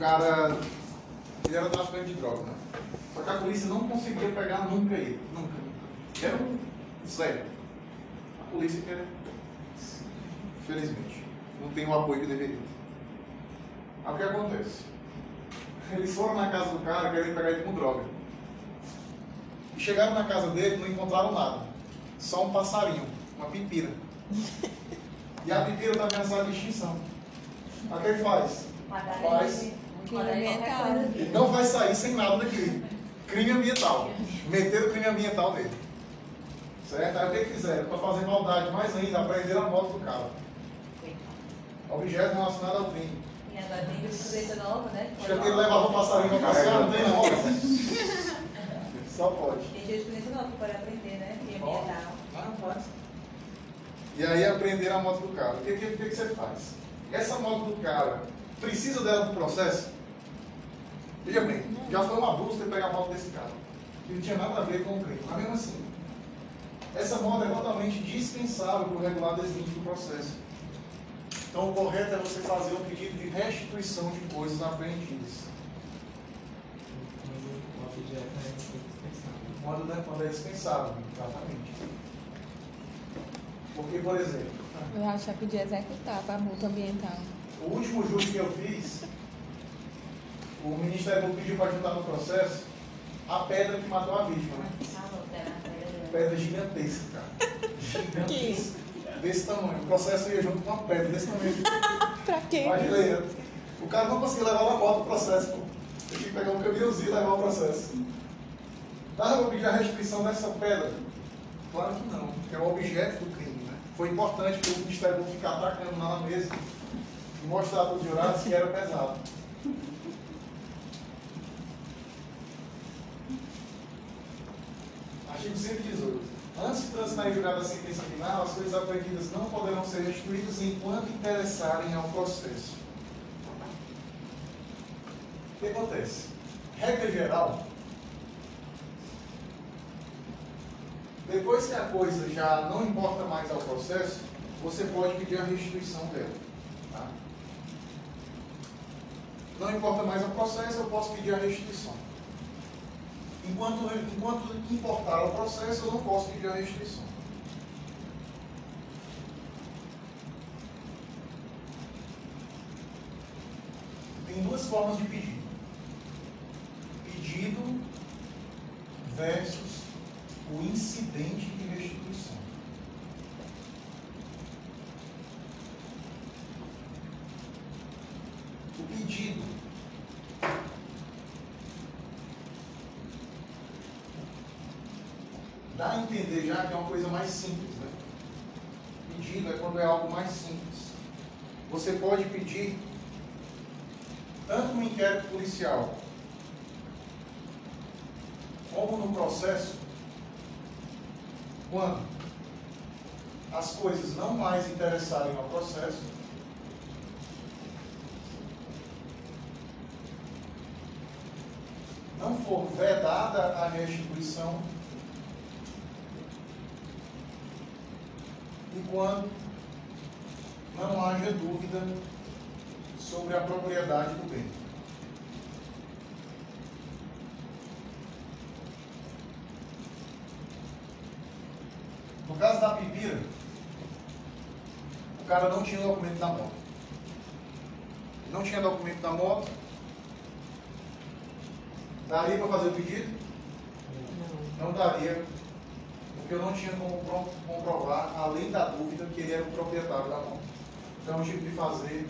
cara ele era traficante de droga, né? Só que a polícia não conseguia pegar nunca ele. Nunca. Era um sério. A polícia quer. Felizmente. Não tem o apoio que deveria. Aí o que acontece? Eles foram na casa do cara querendo pegar ele com droga. E chegaram na casa dele não encontraram nada. Só um passarinho, uma pipira. E a pipira está ameaçada de extinção. Aí o que ele faz? Faz. Ele não vai sair sem nada daqui. Crime ambiental. Meteram o crime ambiental nele. Certo? Aí o que, que fizeram? Para fazer maldade mais ainda, aprenderam a moto do cara. Objeto relacionado ao crime. E agora tem jurisprudência nova, né? Acho que ele levava o passarinho para passear, não tem não. Só pode. Tem jurisprudência nova pode aprender, né? E ambiental. Ah, não faz. E aí aprenderam a moto do cara. O que, que, que, que você faz? Essa moto do cara, precisa dela para o processo? Veja bem, já foi um abuso ter pegar a moto desse cara. Que não tinha nada a ver com o crime. Mas mesmo assim, essa moto é totalmente dispensável para o regular desvinte do processo. Então o correto é você fazer um pedido de restituição de coisas apreendidas. Modo né, quando é dispensável, exatamente. Porque, por exemplo, Eu acho que podia executar para multa ambiental. O último júri que eu fiz, o Ministério Público pediu para juntar no processo a pedra que matou a vítima, né? Pedra gigantesca, cara. Gigantesca. Desse tamanho. O processo ia junto com uma pedra desse tamanho. Pra quê? Imagina O cara não conseguia levar uma moto pro processo, pô. Tem que pegar um caminhãozinho e levar o processo. Dava para pedir a restituição dessa pedra? Claro que não, porque é o objeto do crime. Né? Foi importante para o Ministério Público ficar atacando lá na mesa mostrar para os jurados que era pesado. Artigo 118. Antes de transitar em julgado a sentença final, as coisas apreendidas não poderão ser restituídas enquanto interessarem ao processo. O que acontece? Regra geral, depois que a coisa já não importa mais ao processo, você pode pedir a restituição dela. Tá? Não importa mais ao processo, eu posso pedir a restituição. Enquanto, enquanto importar ao processo, eu não posso pedir a restituição. Tem duas formas de pedido. Pedido versus o incidente de restituição. O pedido dá a entender já que é uma coisa mais simples, né? Pedido é quando é algo mais simples. Você pode pedir tanto no inquérito policial como no processo quando as coisas não mais interessarem ao processo não for vedada a restituição quando não haja dúvida sobre a propriedade do bem. No caso da Pipira, o cara não tinha documento da moto. Não tinha documento da moto. Daria para fazer o pedido? Não daria, porque eu não tinha como pro- comprovar, além da dúvida, que ele era o proprietário da moto. Então eu tive de fazer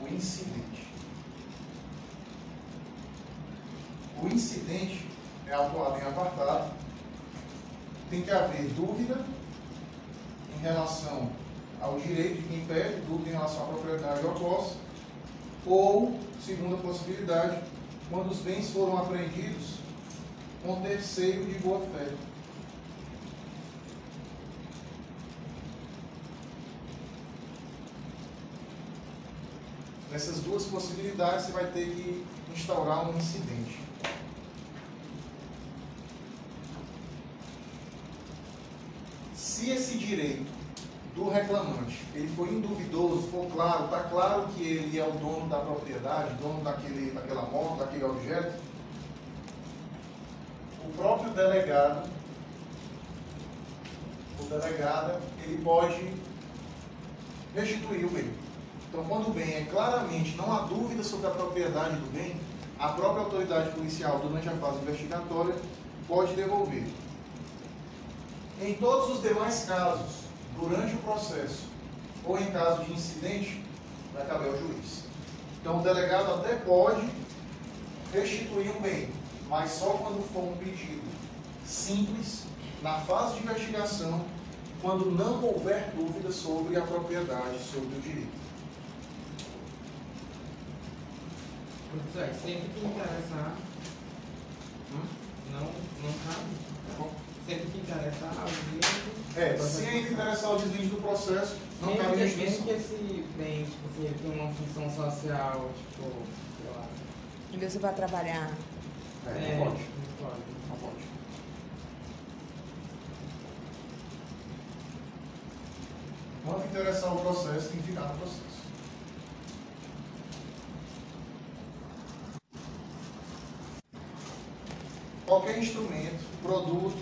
o incidente. O incidente é autuado em apartado. Tem que haver dúvida em relação ao direito de quem pede, dúvida em relação à propriedade posse, ou, segunda possibilidade, quando os bens foram apreendidos com terceiro de boa fé. Nessas duas possibilidades, você vai ter que instaurar um incidente. Se esse direito do reclamante, ele foi induvidoso, for claro, está claro que ele é o dono da propriedade, dono daquele, daquela moto, daquele objeto, o próprio delegado, o delegado, ele pode restituir o bem. Então, quando o bem é claramente, não há dúvida sobre a propriedade do bem, a própria autoridade policial, durante a fase investigatória, pode devolver. Em todos os demais casos, durante o processo ou em caso de incidente, vai caber ao juiz. Então, o delegado até pode restituir um bem, mas só quando for um pedido simples, na fase de investigação, quando não houver dúvida sobre a propriedade, sobre o direito. Sempre que interessar, Hum? não, não cabe. Sempre que interessar, o direito. É, se ainda interessar o desvio do processo, não mesmo, cabe que, mesmo que esse bem, tipo assim, ele tem uma função social, tipo, sei lá. E você vai trabalhar. É, não pode. Não pode. Não pode. Quando interessar o processo, tem que ficar no processo. Qualquer instrumento, produto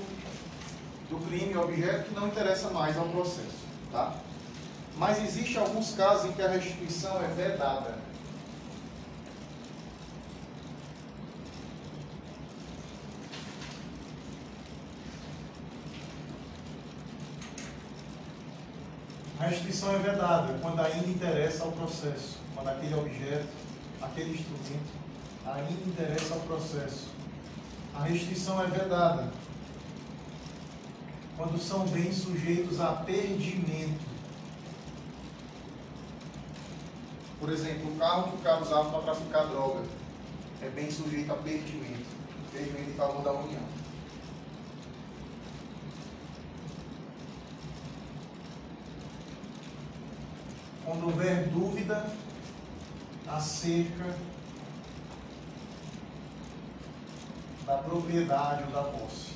do crime, objeto que não interessa mais ao processo, tá? Mas existe alguns casos em que a restituição é vedada. A restituição é vedada quando ainda interessa ao processo, quando aquele objeto, aquele instrumento ainda interessa ao processo. A restituição é vedada quando são bens sujeitos a perdimento. Por exemplo, o carro que o cara usava para traficar droga é bem sujeito a perdimento. Perdimento em favor da União. Quando houver dúvida acerca da propriedade ou da posse.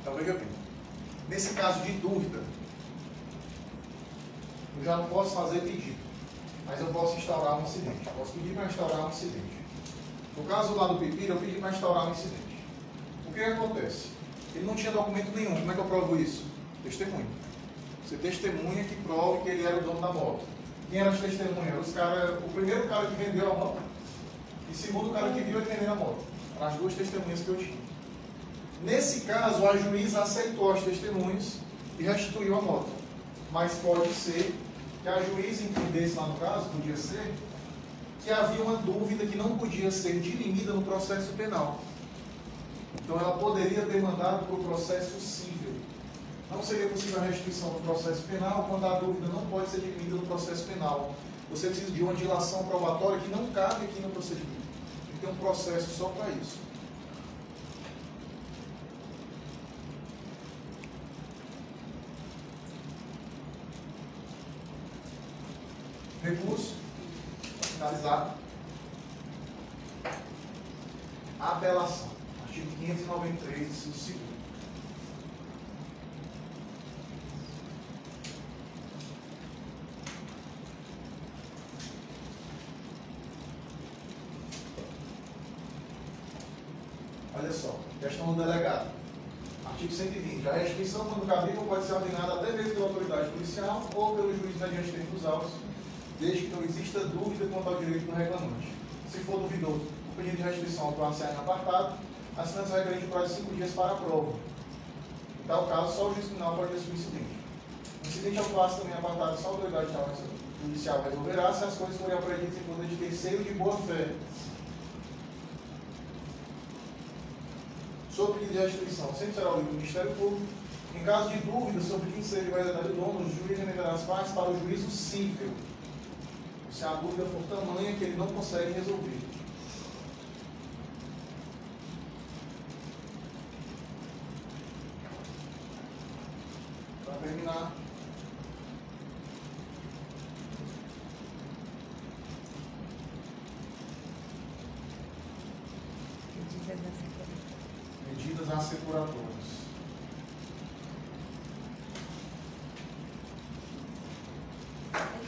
Então veja bem, nesse caso de dúvida, eu já não posso fazer pedido, mas eu posso instaurar um incidente. Eu posso pedir para instaurar um incidente. No caso lá do Pipira, eu pedi para instaurar um incidente. O que, acontece? Ele não tinha documento nenhum. Como é que eu provo isso? Testemunho. Você testemunha que prove que ele era o dono da moto. Quem eram as testemunhas? Os cara, o primeiro cara que vendeu a moto e o segundo cara que viu ele vender a moto. As duas testemunhas que eu tinha. Nesse caso, a juíza aceitou as testemunhas e restituiu a moto. Mas pode ser que a juíza entendesse lá no caso, podia ser, que havia uma dúvida que não podia ser dirimida no processo penal. Então ela poderia ter mandado para o processo civil. Não seria possível a restituição no processo penal quando a dúvida não pode ser dirimida no processo penal. Você precisa de uma dilação probatória que não cabe aqui no procedimento. Tem que ter um processo só para isso. Recurso. Finalizado. Apelação. Artigo 593, inciso segundo. Olha só, questão do delegado. Artigo 120. A restrição, quando cabível, pode ser ordenada até mesmo pela autoridade policial ou pelo juiz mediante tempos autos, desde que não exista dúvida quanto ao direito do reclamante. Se for duvidoso, o pedido de restrição atuar-se em apartado, assinando requerente prazo de cinco dias para a prova. Em tal caso, só o juiz criminal pode decidir o incidente. O incidente atuar-se também em apartado, só a autoridade policial resolverá se as coisas forem apreendidas em conta de terceiro de boa fé. Pedido de restituição, sempre será o Ministério Público. Em caso de dúvida sobre quem seja o verdadeiro dono, o juiz remeterá as partes para o juízo civil. Se a dúvida for tamanha que ele não consegue resolver. Para terminar, Medidas a ser tomadas. medidas a securatórios.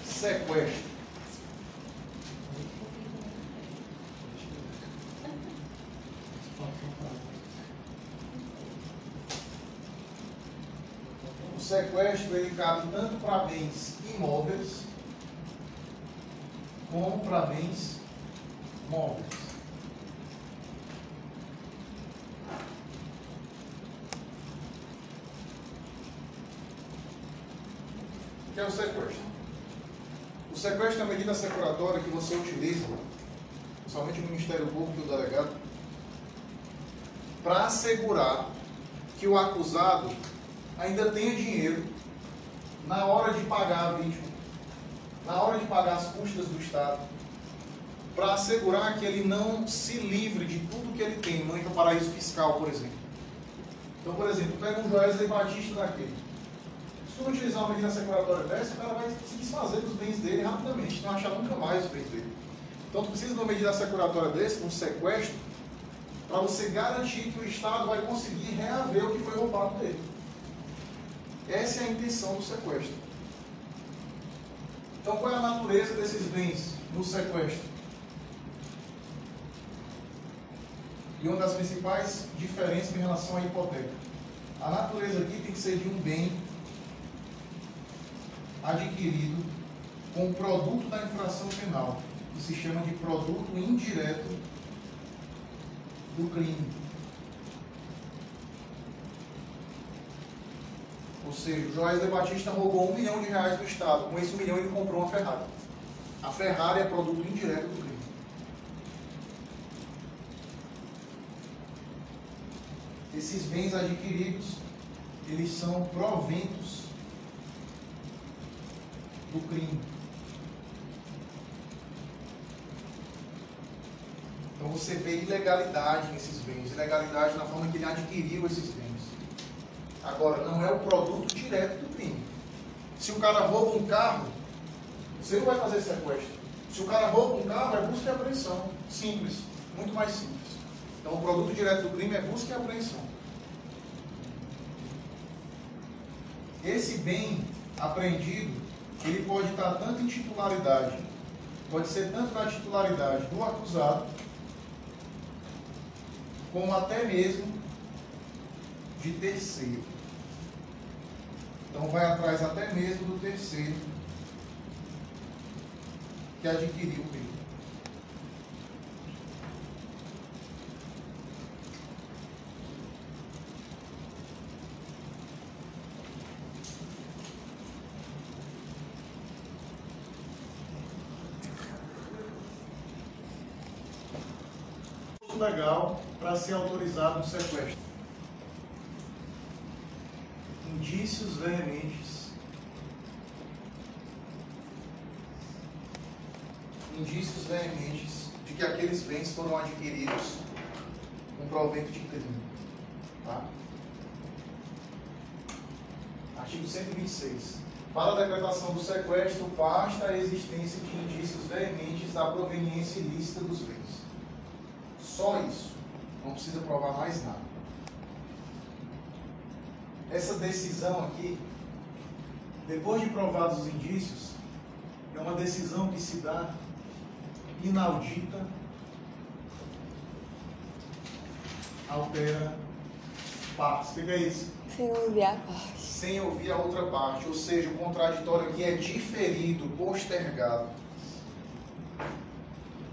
Sequestro. O sequestro ele cabe tanto para bens imóveis como para bens móveis. O que é o sequestro? O sequestro é a medida securatória que você utiliza, somente o Ministério Público e o delegado, para assegurar que o acusado ainda tenha dinheiro na hora de pagar a vítima, na hora de pagar as custas do Estado, para assegurar que ele não se livre de tudo que ele tem, não entra paraíso fiscal, por exemplo. Então, por exemplo, pega um Joesley Batista daquele. Se tu utilizar uma medida securatória dessa, o cara vai se desfazer dos bens dele rapidamente, não achar nunca mais os bens dele. Então, tu precisa de uma medida securatória desse, um sequestro, para você garantir que o Estado vai conseguir reaver o que foi roubado dele. Essa é a intenção do sequestro. Então, qual é a natureza desses bens no sequestro? E uma das principais diferenças em relação à hipoteca. A natureza aqui tem que ser de um bem adquirido com o produto da infração penal, que se chama de produto indireto do crime. Ou seja, o Joás de Batista roubou um milhão de reais do Estado. Com esse milhão ele comprou uma Ferrari. A Ferrari é produto indireto do crime. Esses bens adquiridos, eles são proventos do crime. Então você vê ilegalidade nesses bens, ilegalidade na forma que ele adquiriu esses bens. Agora, não é o produto direto do crime. Se o cara rouba um carro, você não vai fazer sequestro. Se o cara rouba um carro, é busca e apreensão. Simples, muito mais simples. Então, o produto direto do crime é busca e apreensão. Esse bem apreendido, ele pode estar tanto em titularidade, pode ser tanto na titularidade do acusado, como até mesmo de terceiro. Então vai atrás até mesmo do terceiro que adquiriu o bem. legal para ser autorizado o sequestro. 26. Para a decretação do sequestro, basta a existência de indícios veementes da proveniência ilícita dos bens. Só isso. Não precisa provar mais nada. Essa decisão aqui, depois de provados os indícios, é uma decisão que se dá inaudita, altera paz. O que é isso? Senhor, enviar paz. Sem ouvir a outra parte. Ou seja, o contraditório aqui é diferido, postergado.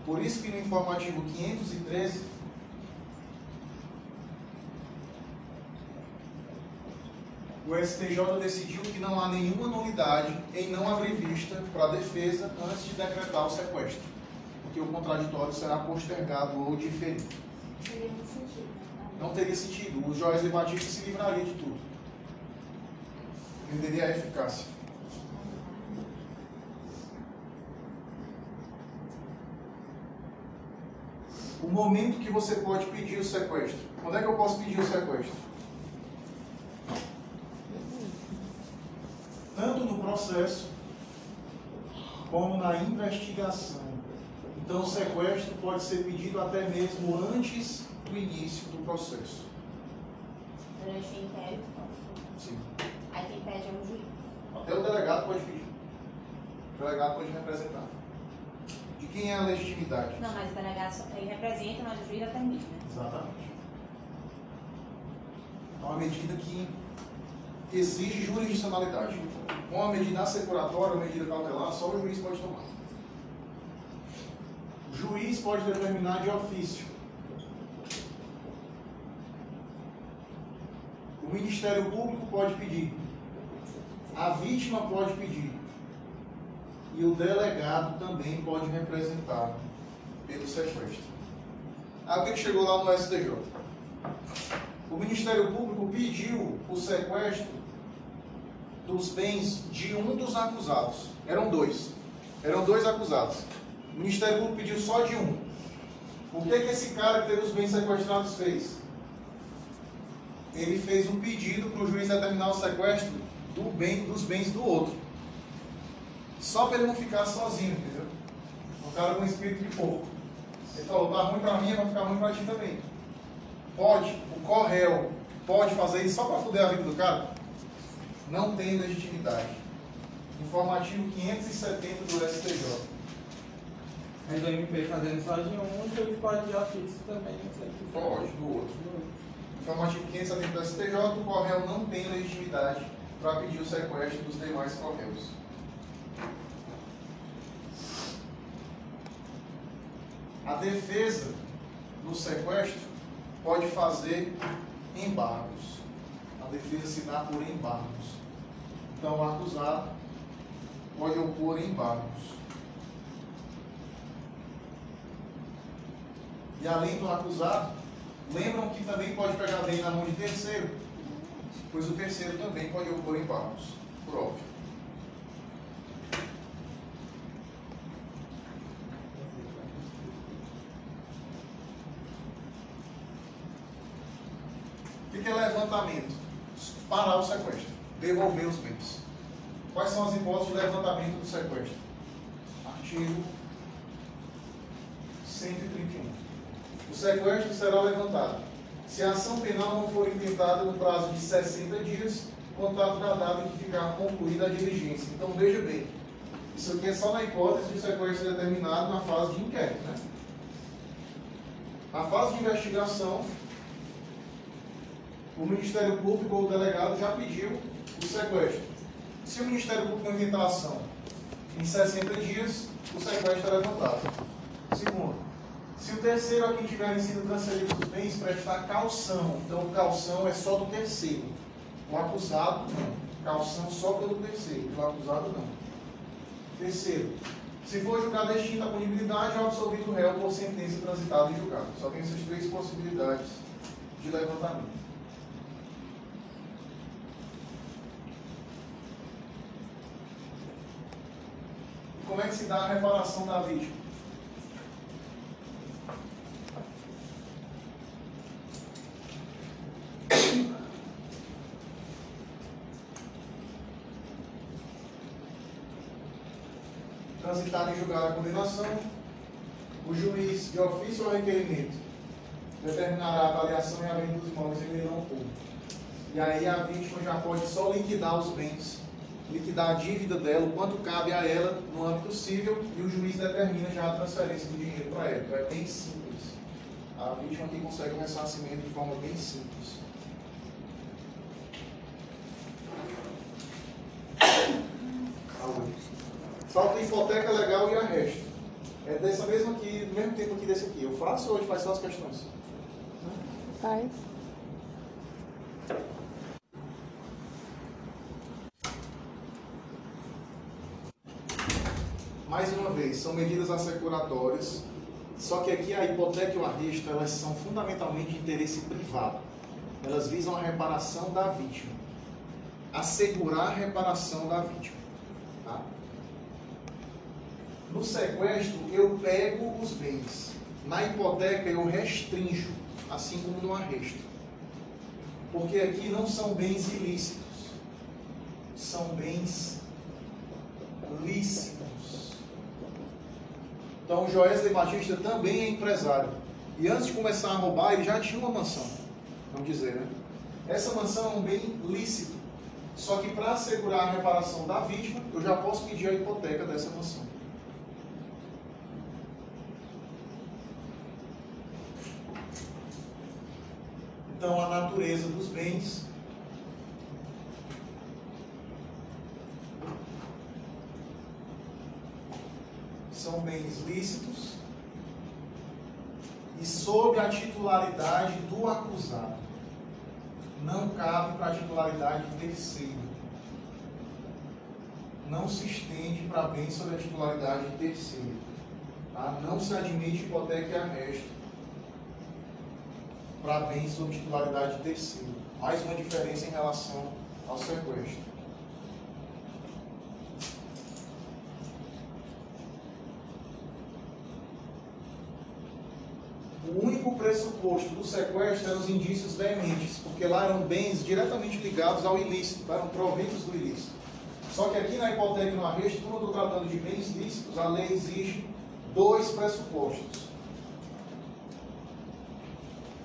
Por isso que no informativo 513 o STJ decidiu que não há nenhuma nulidade em não abrir vista para a defesa antes de decretar o sequestro, porque o contraditório será postergado ou diferido. Teria muito sentido. né? Não teria sentido. O Batista se livraria de tudo. Perderia a eficácia. O momento que você pode pedir o sequestro. Quando é que eu posso pedir o sequestro? Tanto no processo como na investigação. Então, o sequestro pode ser pedido até mesmo antes do início do processo. durante o inquérito, Sim. Pede é o juiz. Até o delegado pode pedir. O delegado pode representar. De quem é a legitimidade? Não, mas o delegado só- ele representa, mas o juiz determina. Exatamente. É uma medida que exige jurisdicionalidade. Com a medida assecuratória ou medida cautelar, só o juiz pode tomar. O juiz pode determinar de ofício. O Ministério Público pode pedir. A vítima pode pedir. E o delegado também pode representar pelo sequestro. Aí o que chegou lá no STJ? O Ministério Público pediu o sequestro dos bens de um dos acusados. Eram dois. Eram dois acusados. O Ministério Público pediu só de um. O que, que esse cara que teve os bens sequestrados fez? Ele fez um pedido para o juiz determinar o sequestro do bem, dos bens do outro. Só para ele não ficar sozinho, entendeu? Um cara com espírito de porco. Ele falou, tá ruim pra mim, vai ficar ruim pra ti também. Pode, o corréu pode fazer isso só pra fuder a vida do cara? Não tem legitimidade. Informativo 570 do STJ. Mas o MP fazendo só de um, o juiz pode de ofício também, não sei o que. Pode, do outro. Informativo 570 do STJ, o corréu não tem legitimidade para pedir o sequestro dos demais correios. A defesa do sequestro pode fazer embargos. A defesa se dá por embargos. Então, o acusado pode opor embargos. E além do acusado, lembram que também pode pegar bem na mão de terceiro, pois o terceiro também pode opor embargos, por óbvio. O que é levantamento? Parar o sequestro, devolver os bens. Quais são as hipóteses de levantamento do sequestro? Artigo 131. O sequestro será levantado se a ação penal não for intentada no prazo de 60 dias, contado da data em que ficar concluída a diligência. Então veja bem, isso aqui é só na hipótese de sequestro determinado na fase de inquérito. Né? Na fase de investigação, o Ministério Público ou o delegado já pediu o sequestro. Se o Ministério Público não inventar ação em 60 dias, o sequestro é levantado. Segundo, se o terceiro a quem tiverem sido transferidos os bens prestar calção, então calção é só do terceiro. O acusado não. Calção só pelo terceiro, o acusado não. Terceiro, se for julgado extinta a punibilidade, é absolvido o réu por sentença transitada em julgado. Só tem essas três possibilidades de levantamento. Como é que se dá a reparação da vítima? Transitada em julgado a condenação, o juiz, de ofício ou requerimento, determinará a avaliação e a venda dos imóveis em leilão público. E aí a vítima já pode só liquidar os bens, liquidar a dívida dela, o quanto cabe a ela no âmbito civil, e o juiz determina já a transferência do dinheiro para ela. Então é bem simples. A vítima aqui consegue um ressarcimento de forma bem simples. Falta hipoteca legal e arresto. É dessa mesma aqui, do mesmo tempo aqui desse aqui. Eu faço ou hoje faz só as questões? Faz. Mais uma vez, são medidas assecuratórias, só que aqui a hipoteca e o arresto, elas são fundamentalmente de interesse privado. Elas visam a reparação da vítima. Assegurar a reparação da vítima. No sequestro, eu pego os bens. Na hipoteca, eu restringo, assim como no arresto. Porque aqui não são bens ilícitos, são bens lícitos. Então, Joesley Batista também é empresário. E antes de começar a roubar, ele já tinha uma mansão. Vamos dizer, né? Essa mansão é um bem lícito. Só que para assegurar a reparação da vítima, eu já posso pedir a hipoteca dessa mansão. Então, a natureza dos bens são bens lícitos e sob a titularidade do acusado. Não cabe para a titularidade terceira. Não se estende para bens sob a titularidade terceira. Tá? Não se admite hipoteca e arresto para bens sob titularidade terceira. Mais uma diferença em relação ao sequestro. O único pressuposto do sequestro eram os indícios veementes, porque lá eram bens diretamente ligados ao ilícito, eram proventos do ilícito. Só que aqui na hipoteca e no arresto, como eu estou tratando de bens lícitos, a lei exige dois pressupostos.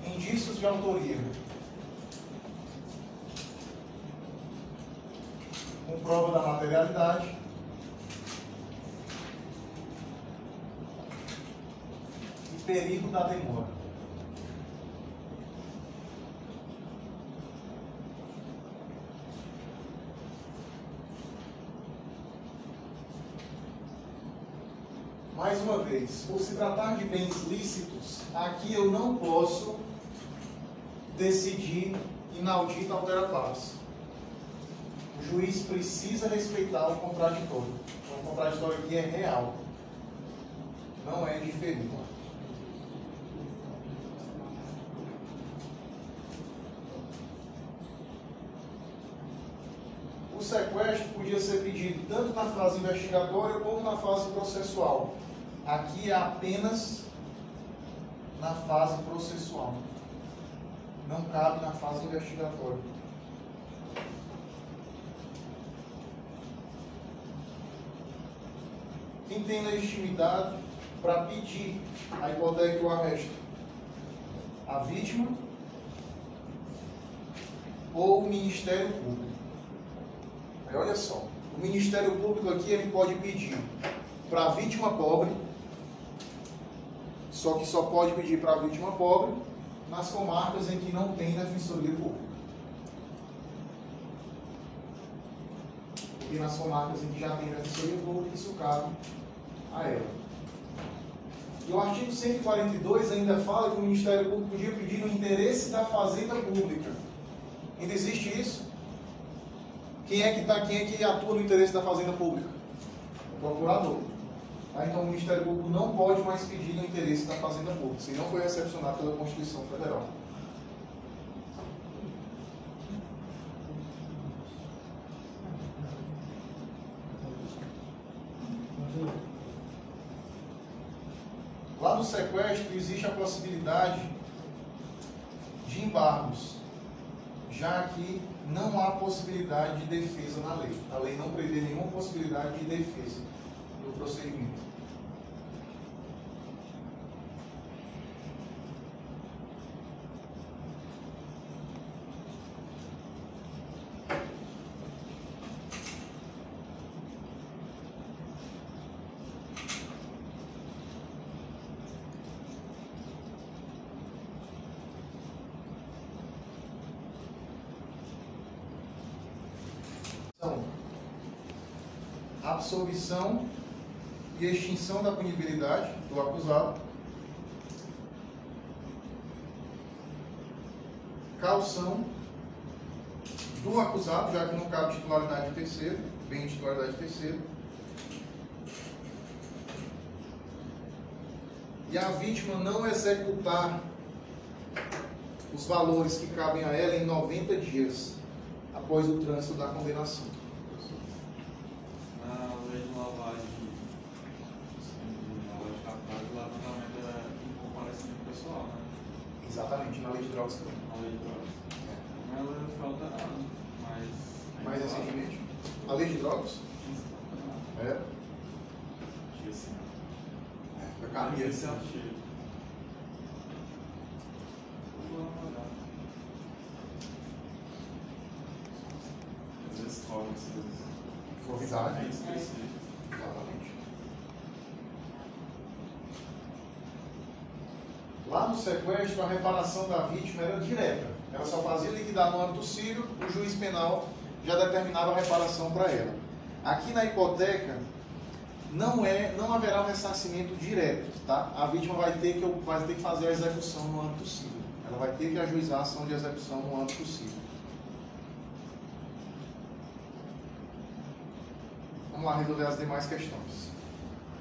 Indícios de autoria. Com prova da materialidade. E perigo da demora. Mais uma vez, por se tratar de bens lícitos, aqui eu não posso decidir inaudita altera paz. O juiz precisa respeitar o contraditório. O contraditório aqui é real, não é diferido. O sequestro podia ser pedido tanto na fase investigatória como na fase processual. Aqui é apenas na fase processual. Não cabe na fase investigatória. Quem tem legitimidade para pedir a hipoteca e o arresto? A vítima ou o Ministério Público? Aí olha só, o Ministério Público aqui ele pode pedir para a vítima pobre, só que só pode pedir para a vítima pobre nas comarcas em que não tem defensoria pública. Porque nas comarcas em que já tem defensoria pública, isso cabe a ela. E o artigo 142 ainda fala que o Ministério Público podia pedir no interesse da fazenda pública. Ainda existe isso? Quem é que, tá, quem é que atua no interesse da fazenda pública? O procurador. Tá? Então o Ministério Público não pode mais pedir no interesse da fazenda pública, se não foi recepcionado pela Constituição Federal. Lá no sequestro existe a possibilidade de embargos, já que não há possibilidade de defesa na lei. A lei não prevê nenhuma possibilidade de defesa procedimento. Absolvição extinção da punibilidade do acusado, calção do acusado, já que não cabe titularidade de terceiro, bem titularidade de terceiro, e a vítima não executar os valores que cabem a ela em 90 dias após o trânsito da condenação. cabe esse artigo. Às vezes troca essas. Corridade. É. Exatamente. Lá no sequestro, a reparação da vítima era direta. Ela só fazia liquidar no âmbito civil, o juiz penal já determinava a reparação para ela. Aqui na hipoteca, não, é, não haverá um ressarcimento direto, tá? A vítima vai ter, que, vai ter que fazer a execução no âmbito civil. Ela vai ter que ajuizar a ação de execução no âmbito civil. Vamos lá resolver as demais questões.